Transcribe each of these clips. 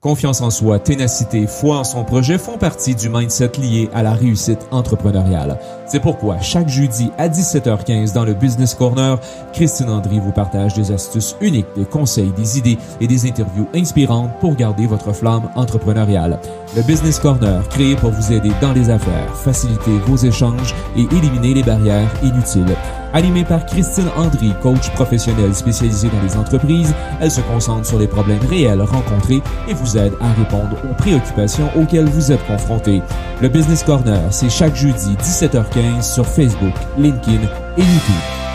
Confiance en soi, ténacité, foi en son projet font partie du mindset lié à la réussite entrepreneuriale. C'est pourquoi chaque jeudi à 17h15 dans le Business Corner, Christine Andry vous partage des astuces uniques, des conseils, des idées et des interviews inspirantes pour garder votre flamme entrepreneuriale. Le Business Corner, créé pour vous aider dans les affaires, faciliter vos échanges et éliminer les barrières inutiles. Animée par Christine Andry, coach professionnel spécialisée dans les entreprises, elle se concentre sur les problèmes réels rencontrés et vous aide à répondre aux préoccupations auxquelles vous êtes confrontés. Le Business Corner, c'est chaque jeudi 17h15 sur Facebook, LinkedIn et YouTube.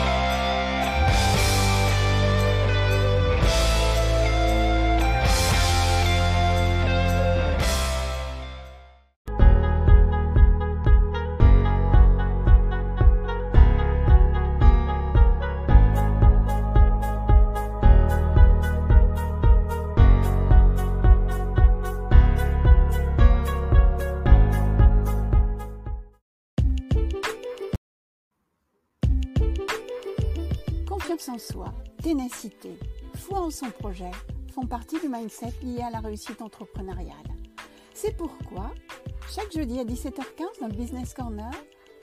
Confiance en soi, ténacité, foi en son projet font partie du mindset lié à la réussite entrepreneuriale. C'est pourquoi, chaque jeudi à 17h15 dans le Business Corner,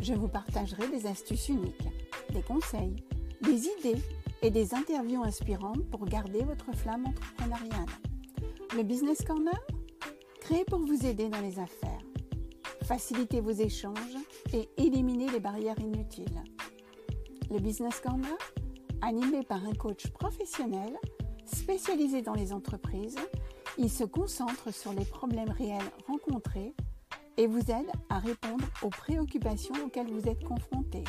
je vous partagerai des astuces uniques, des conseils, des idées et des interviews inspirantes pour garder votre flamme entrepreneuriale. Le Business Corner, créé pour vous aider dans les affaires, faciliter vos échanges et éliminer les barrières inutiles. Le Business Corner, Animé par un coach professionnel spécialisé dans les entreprises, il se concentre sur les problèmes réels rencontrés et vous aide à répondre aux préoccupations auxquelles vous êtes confrontés.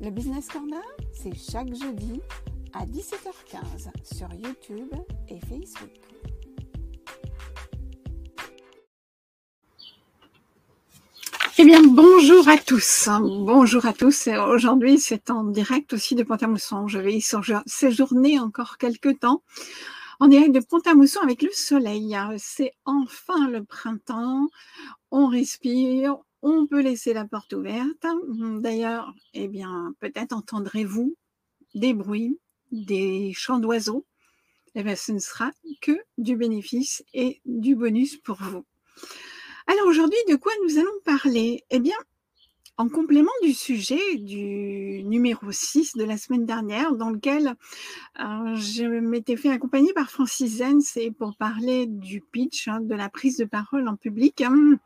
Le Business Corner, c'est chaque jeudi à 17h15 sur YouTube et Facebook. Eh bien, bonjour à tous. Bonjour à tous. Aujourd'hui, c'est en direct aussi de Pont-à-Mousson. Je vais y séjourner encore quelques temps. En direct de Pont-à-Mousson avec le soleil. C'est enfin le printemps. On respire. On peut laisser la porte ouverte. D'ailleurs, eh bien, peut-être entendrez-vous des bruits, des chants d'oiseaux. Eh bien, ce ne sera que du bénéfice et du bonus pour vous. Alors aujourd'hui, de quoi nous allons parler? Eh bien, en complément du sujet du numéro 6 de la semaine dernière, dans lequel euh, je m'étais fait accompagner par Francis Zenz et pour parler du pitch, hein, de la prise de parole en public, hein,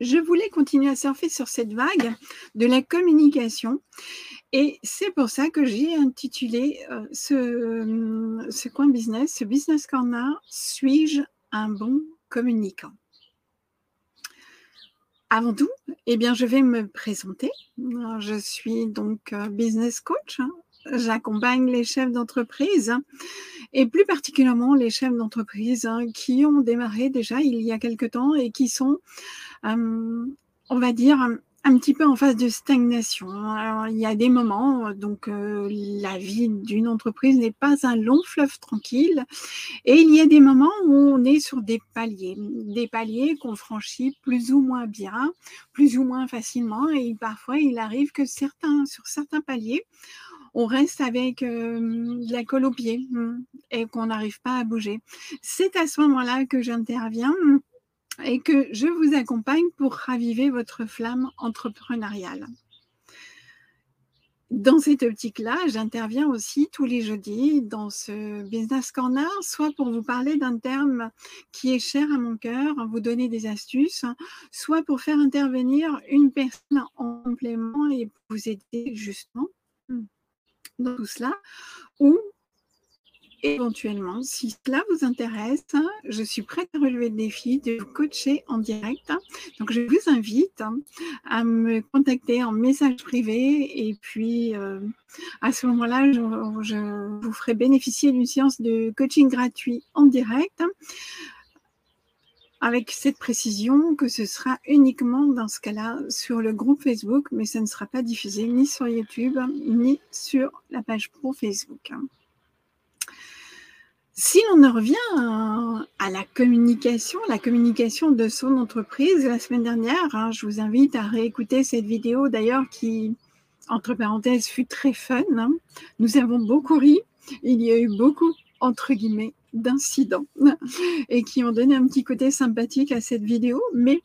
je voulais continuer à surfer sur cette vague de la communication. Et c'est pour ça que j'ai intitulé euh, ce, ce coin business, ce business corner, suis-je un bon communicant? Avant tout, eh bien, je vais me présenter. Je suis donc euh, business coach. J'accompagne les chefs d'entreprise et plus particulièrement les chefs d'entreprise hein, qui ont démarré déjà il y a quelque temps et qui sont, euh, on va dire, un petit peu en phase de stagnation. Alors, il y a des moments, donc euh, la vie d'une entreprise n'est pas un long fleuve tranquille, et il y a des moments où on est sur des paliers, des paliers qu'on franchit plus ou moins bien, plus ou moins facilement, et parfois il arrive que certains, sur certains paliers, on reste avec euh, de la colle au pied hmm, et qu'on n'arrive pas à bouger. C'est à ce moment-là que j'interviens et que je vous accompagne pour raviver votre flamme entrepreneuriale. Dans cette optique-là, j'interviens aussi tous les jeudis dans ce Business Corner, soit pour vous parler d'un terme qui est cher à mon cœur, vous donner des astuces, soit pour faire intervenir une personne en complément et vous aider justement dans tout cela, ou éventuellement, si cela vous intéresse, je suis prête à relever le défi de vous coacher en direct. Donc, je vous invite à me contacter en message privé et puis euh, à ce moment-là, je, vous ferai bénéficier d'une séance de coaching gratuit en direct avec cette précision que ce sera uniquement dans ce cas-là sur le groupe Facebook, mais ça ne sera pas diffusé ni sur YouTube ni sur la page pro Facebook. Si l'on en revient à la communication, la communication de son entreprise la semaine dernière, hein, je vous invite à réécouter cette vidéo d'ailleurs qui, entre parenthèses, fut très fun. Hein. Nous avons beaucoup ri. Il y a eu beaucoup, entre guillemets, d'incidents et qui ont donné un petit côté sympathique à cette vidéo. Mais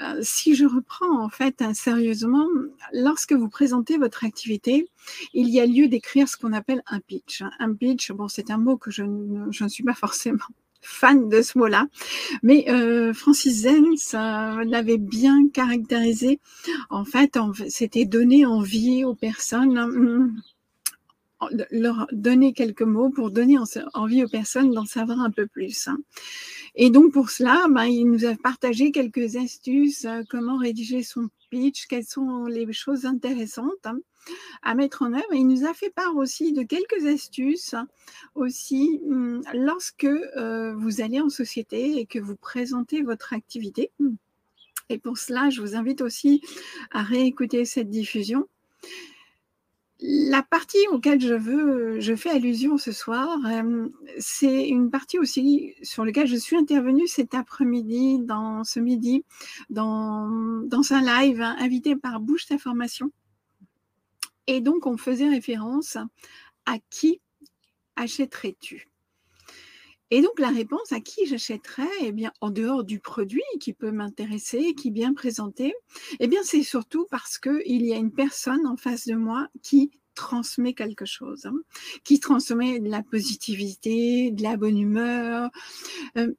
euh, si je reprends en fait hein, sérieusement, lorsque vous présentez votre activité, il y a lieu d'écrire ce qu'on appelle un pitch. Un pitch, bon, c'est un mot que je ne suis pas forcément fan de ce mot-là, mais euh, Francis Zenz l'avait bien caractérisé. En fait, c'était donner envie aux personnes hum, leur donner quelques mots pour donner envie aux personnes d'en savoir un peu plus. Et donc pour cela, ben, il nous a partagé quelques astuces, euh, comment rédiger son pitch, quelles sont les choses intéressantes hein, à mettre en œuvre. Et il nous a fait part aussi de quelques astuces aussi hum, lorsque euh, vous allez en société et que vous présentez votre activité. Et pour cela, je vous invite aussi à réécouter cette diffusion la partie auquel je veux, je fais allusion ce soir, euh, c'est une partie aussi sur laquelle je suis intervenue cet après-midi, dans ce midi, dans, dans un live invité par Bouche d'information. Et donc, on faisait référence à qui achèterais-tu? Et donc la réponse à qui j'achèterais, eh bien en dehors du produit qui peut m'intéresser, qui bien présenté, eh bien c'est surtout parce que il y a une personne en face de moi qui transmet quelque chose, hein, qui transmet de la positivité, de la bonne humeur, euh,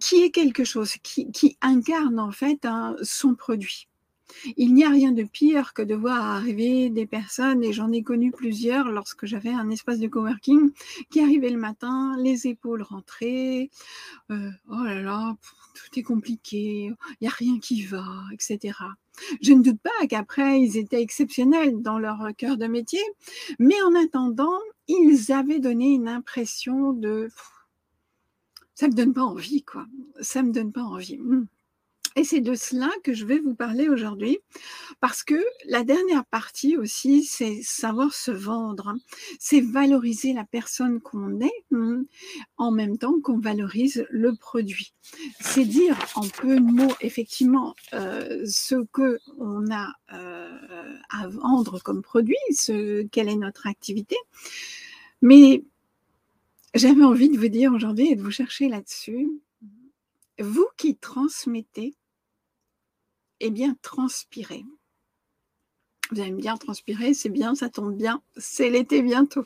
qui est quelque chose, qui, qui incarne en fait son produit. Il n'y a rien de pire que de voir arriver des personnes, et j'en ai connu plusieurs lorsque j'avais un espace de coworking, qui arrivaient le matin, les épaules rentrées, euh, oh là là, tout est compliqué, il n'y a rien qui va, etc. Je ne doute pas qu'après, ils étaient exceptionnels dans leur cœur de métier, mais en attendant, ils avaient donné une impression de... Ça me donne pas envie, quoi. Ça me donne pas envie. Hmm. Et c'est de cela que je vais vous parler aujourd'hui, parce que la dernière partie aussi, c'est savoir se vendre, hein. c'est valoriser la personne qu'on est, hein, en même temps qu'on valorise le produit. C'est dire en peu de mots, effectivement, euh, ce que on a euh, à vendre comme produit, ce, quelle est notre activité. Mais j'avais envie de vous dire aujourd'hui et de vous chercher là-dessus, vous qui transmettez, eh bien, transpirer. Vous allez me transpirer, c'est bien, ça tombe bien, c'est l'été bientôt.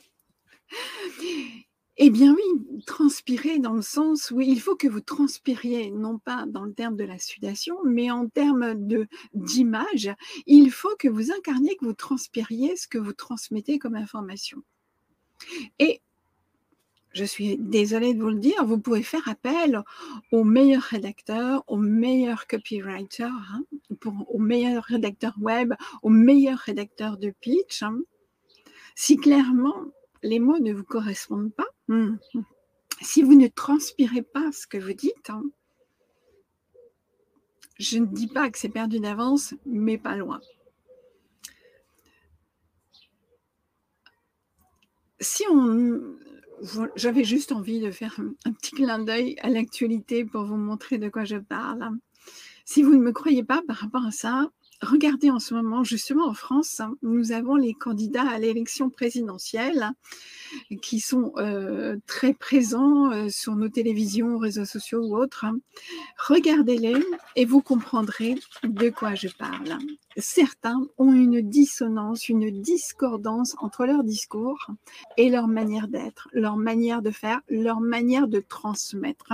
Eh bien oui, transpirer dans le sens où il faut que vous transpiriez, non pas dans le terme de la sudation, mais en termes d'image, il faut que vous incarniez, que vous transpiriez ce que vous transmettez comme information. Je suis désolée de vous le dire, vous pouvez faire appel aux meilleurs rédacteurs, aux meilleurs copywriters, hein, aux meilleurs rédacteurs web, aux meilleurs rédacteurs de pitch. Hein. Si clairement les mots ne vous correspondent pas, hmm, si vous ne transpirez pas ce que vous dites, hein, je ne dis pas que c'est perdu d'avance, mais pas loin. Si on, j'avais juste envie de faire un petit clin d'œil à l'actualité pour vous montrer de quoi je parle. Si vous ne me croyez pas par rapport à ça, regardez en ce moment, justement en France, nous avons les candidats à l'élection présidentielle qui sont euh, très présents euh, sur nos télévisions, réseaux sociaux ou autres. Regardez-les et vous comprendrez de quoi je parle. Certains ont une dissonance, une discordance entre leur discours et leur manière d'être, leur manière de faire, leur manière de transmettre.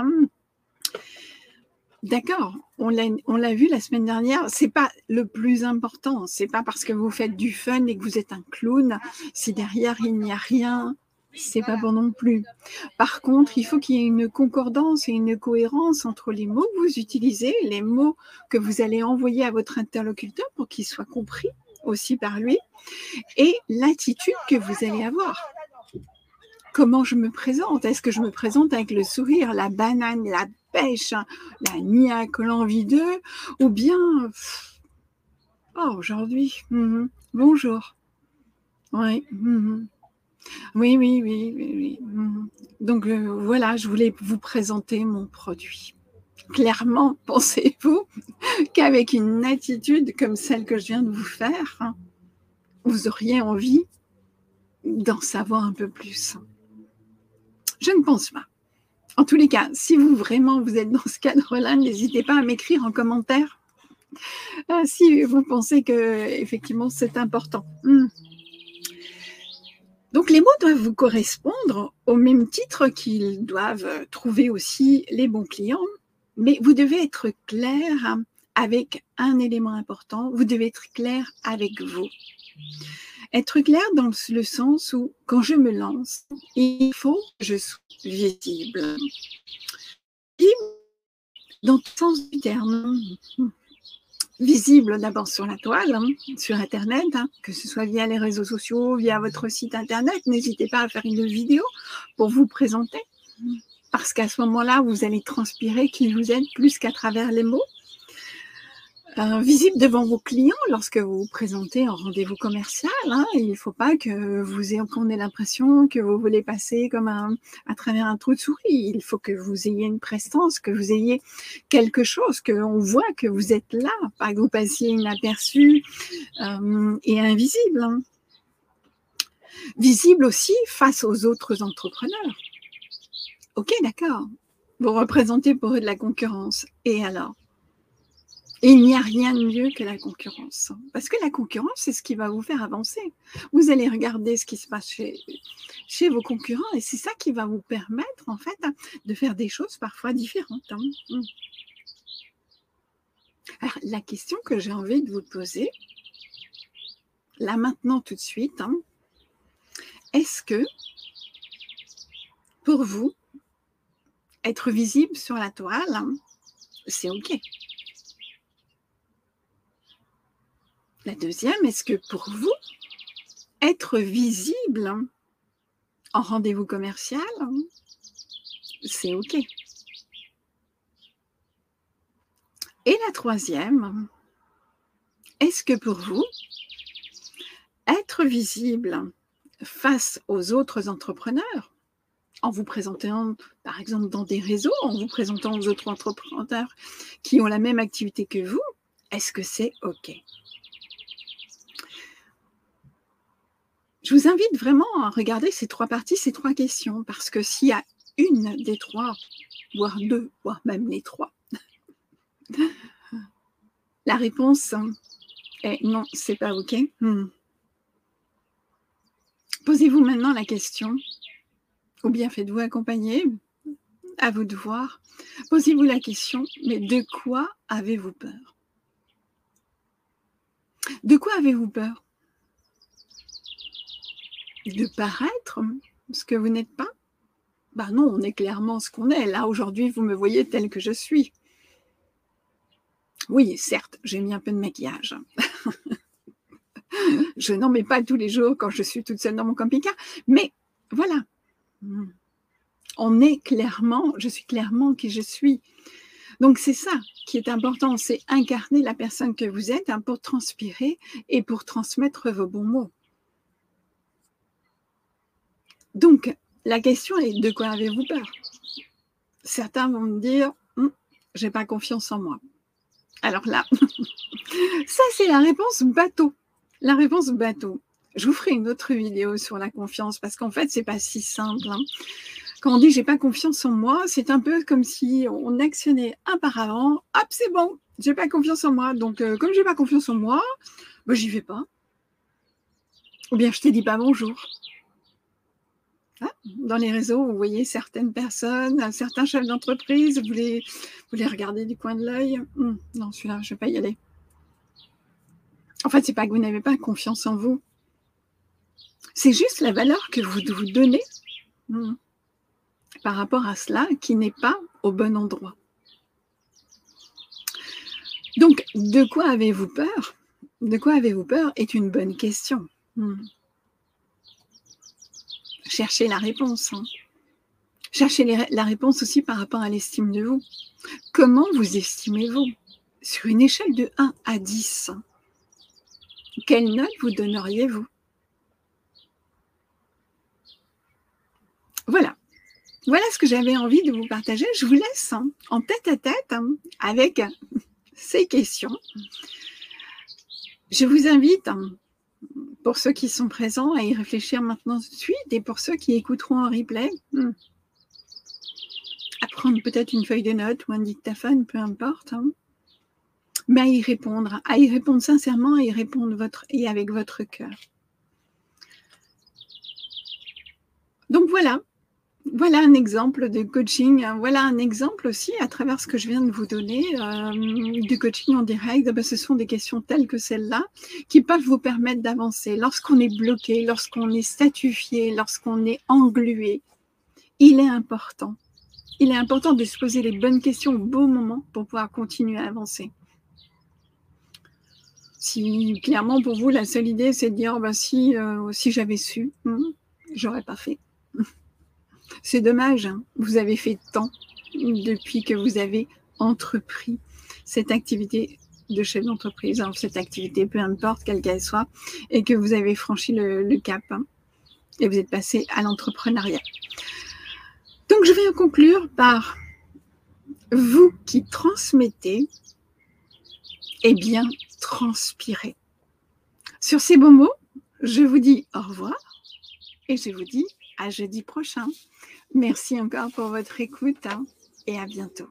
D'accord, on l'a vu la semaine dernière, c'est pas le plus important, c'est pas parce que vous faites du fun et que vous êtes un clown, si derrière il n'y a rien, c'est pas bon non plus. Par contre, il faut qu'il y ait une concordance et une cohérence entre les mots que vous utilisez, les mots que vous allez envoyer à votre interlocuteur pour qu'il soit compris aussi par lui, et l'attitude que vous allez avoir. Comment je me présente? Est-ce que je me présente avec le sourire, la banane, la pêche, hein, la niaque, l'envie d'eux Ou bien, oh, aujourd'hui, mhm, bonjour. Oui, mhm. oui, oui, oui, oui. Mhm. Donc euh, voilà, je voulais vous présenter mon produit. Clairement, pensez-vous qu'avec une attitude comme celle que je viens de vous faire, hein, vous auriez envie d'en savoir un peu plus? Je ne pense pas. En tous les cas, si vous vraiment vous êtes dans ce cadre-là, n'hésitez pas à m'écrire en commentaire euh, si vous pensez que effectivement c'est important. Hmm. Donc les mots doivent vous correspondre au même titre qu'ils doivent trouver aussi les bons clients, mais vous devez être clair avec un élément important, vous devez être clair avec vous. Être clair dans le sens où quand je me lance, il faut que je sois visible. Dans le sens du terme, visible d'abord sur la toile, hein, sur Internet, hein, que ce soit via les réseaux sociaux, via votre site Internet. N'hésitez pas à faire une vidéo pour vous présenter, parce qu'à ce moment-là, vous allez transpirer qui vous êtes plus qu'à travers les mots. Euh, visible devant vos clients lorsque vous vous présentez en rendez-vous commercial. Hein. il ne faut pas que vous ayez, qu'on ait l'impression que vous voulez passer comme un, à travers un trou de souris. Il faut que vous ayez une prestance, que vous ayez quelque chose, qu'on voit que vous êtes là, pas que vous passiez inaperçu euh, et invisible. Hein. Visible aussi face aux autres entrepreneurs. Ok, d'accord. Vous représentez pour eux de la concurrence. Et alors? Il n'y a rien de mieux que la concurrence. Parce que la concurrence, c'est ce qui va vous faire avancer. Vous allez regarder ce qui se passe chez, vos concurrents et c'est ça qui va vous permettre, en fait, de faire des choses parfois différentes. Hein. Mmh. Alors, la question que j'ai envie de vous poser, là maintenant tout de suite, hein, est-ce que pour vous, être visible sur la toile, hein, c'est OK? La deuxième, est-ce que pour vous, être visible en rendez-vous commercial, c'est OK? Et la troisième, est-ce que pour vous, être visible face aux autres entrepreneurs, en vous présentant, par exemple, dans des réseaux, en vous présentant aux autres entrepreneurs qui ont la même activité que vous, est-ce que c'est OK? Je vous invite vraiment à regarder ces trois parties, ces trois questions, parce que s'il y a une des trois, voire deux, voire même les trois, la réponse est non, c'est pas OK. Hmm. Posez-vous maintenant la question, ou bien faites-vous accompagner, à vous de voir. Posez-vous la question, mais de quoi avez-vous peur? De quoi avez-vous peur? De paraître ce que vous n'êtes pas Ben non, on est clairement ce qu'on est. Là, aujourd'hui, vous me voyez tel que je suis. Oui, certes, j'ai mis un peu de maquillage. je n'en mets pas tous les jours quand je suis toute seule dans mon camping-car, mais voilà. On est clairement, je suis clairement qui je suis. Donc c'est ça qui est important, c'est incarner la personne que vous êtes hein, pour transpirer et pour transmettre vos bons mots. Donc, la question est de quoi avez-vous peur? Certains vont me dire, hum, j'ai pas confiance en moi. Alors là, ça c'est la réponse bateau. La réponse bateau. Je vous ferai une autre vidéo sur la confiance parce qu'en fait, c'est pas si simple. Hein. Quand on dit j'ai pas confiance en moi, c'est un peu comme si on actionnait un par avant. Hop, c'est bon, j'ai pas confiance en moi. Donc, euh, comme j'ai pas confiance en moi, ben, j'y vais pas. Ou bien je te dis pas bonjour. Dans les réseaux, vous voyez certaines personnes, certains chefs d'entreprise, vous les, regardez du coin de l'œil. Hum, non, celui-là, je ne vais pas y aller. En fait, c'est pas que vous n'avez pas confiance en vous. C'est juste la valeur que vous vous donnez hum, par rapport à cela qui n'est pas au bon endroit. Donc, de quoi avez-vous peur? De quoi avez-vous peur? Est une bonne question. Hum cherchez la réponse. Hein. Cherchez la réponse aussi par rapport à l'estime de vous. Comment vous estimez-vous Sur une échelle de 1 à 10, quelle note vous donneriez-vous Voilà. Voilà ce que j'avais envie de vous partager. Je vous laisse hein, en tête à tête hein, avec ces questions. Je vous invite pour ceux qui sont présents à y réfléchir maintenant tout de suite et pour ceux qui écouteront en replay, hmm. prendre peut-être une feuille de notes ou un dictaphone, peu importe. Hein. Mais à y répondre, à y répondre sincèrement, à répondre votre, et avec votre cœur. Donc voilà, voilà un exemple de coaching. Voilà un exemple aussi, à travers ce que je viens de vous donner, euh, du coaching en direct. Ben, ce sont des questions telles que celles-là qui peuvent vous permettre d'avancer. Lorsqu'on est bloqué, lorsqu'on est statufié, lorsqu'on est englué, il est important. Il est important de se poser les bonnes questions au bon moment pour pouvoir continuer à avancer. Si clairement pour vous la seule idée c'est de dire ben, si, euh, si j'avais su, hmm, j'aurais pas fait. C'est dommage, hein. vous avez fait tant depuis que vous avez entrepris cette activité de chef d'entreprise, hein, cette activité, peu importe quelle qu'elle soit, et que vous avez franchi le, cap hein, et vous êtes passé à l'entrepreneuriat. Donc je vais conclure par vous qui transmettez, eh bien, transpirez. Sur ces beaux mots, je vous dis au revoir et je vous dis à jeudi prochain. Merci encore pour votre écoute hein, et à bientôt.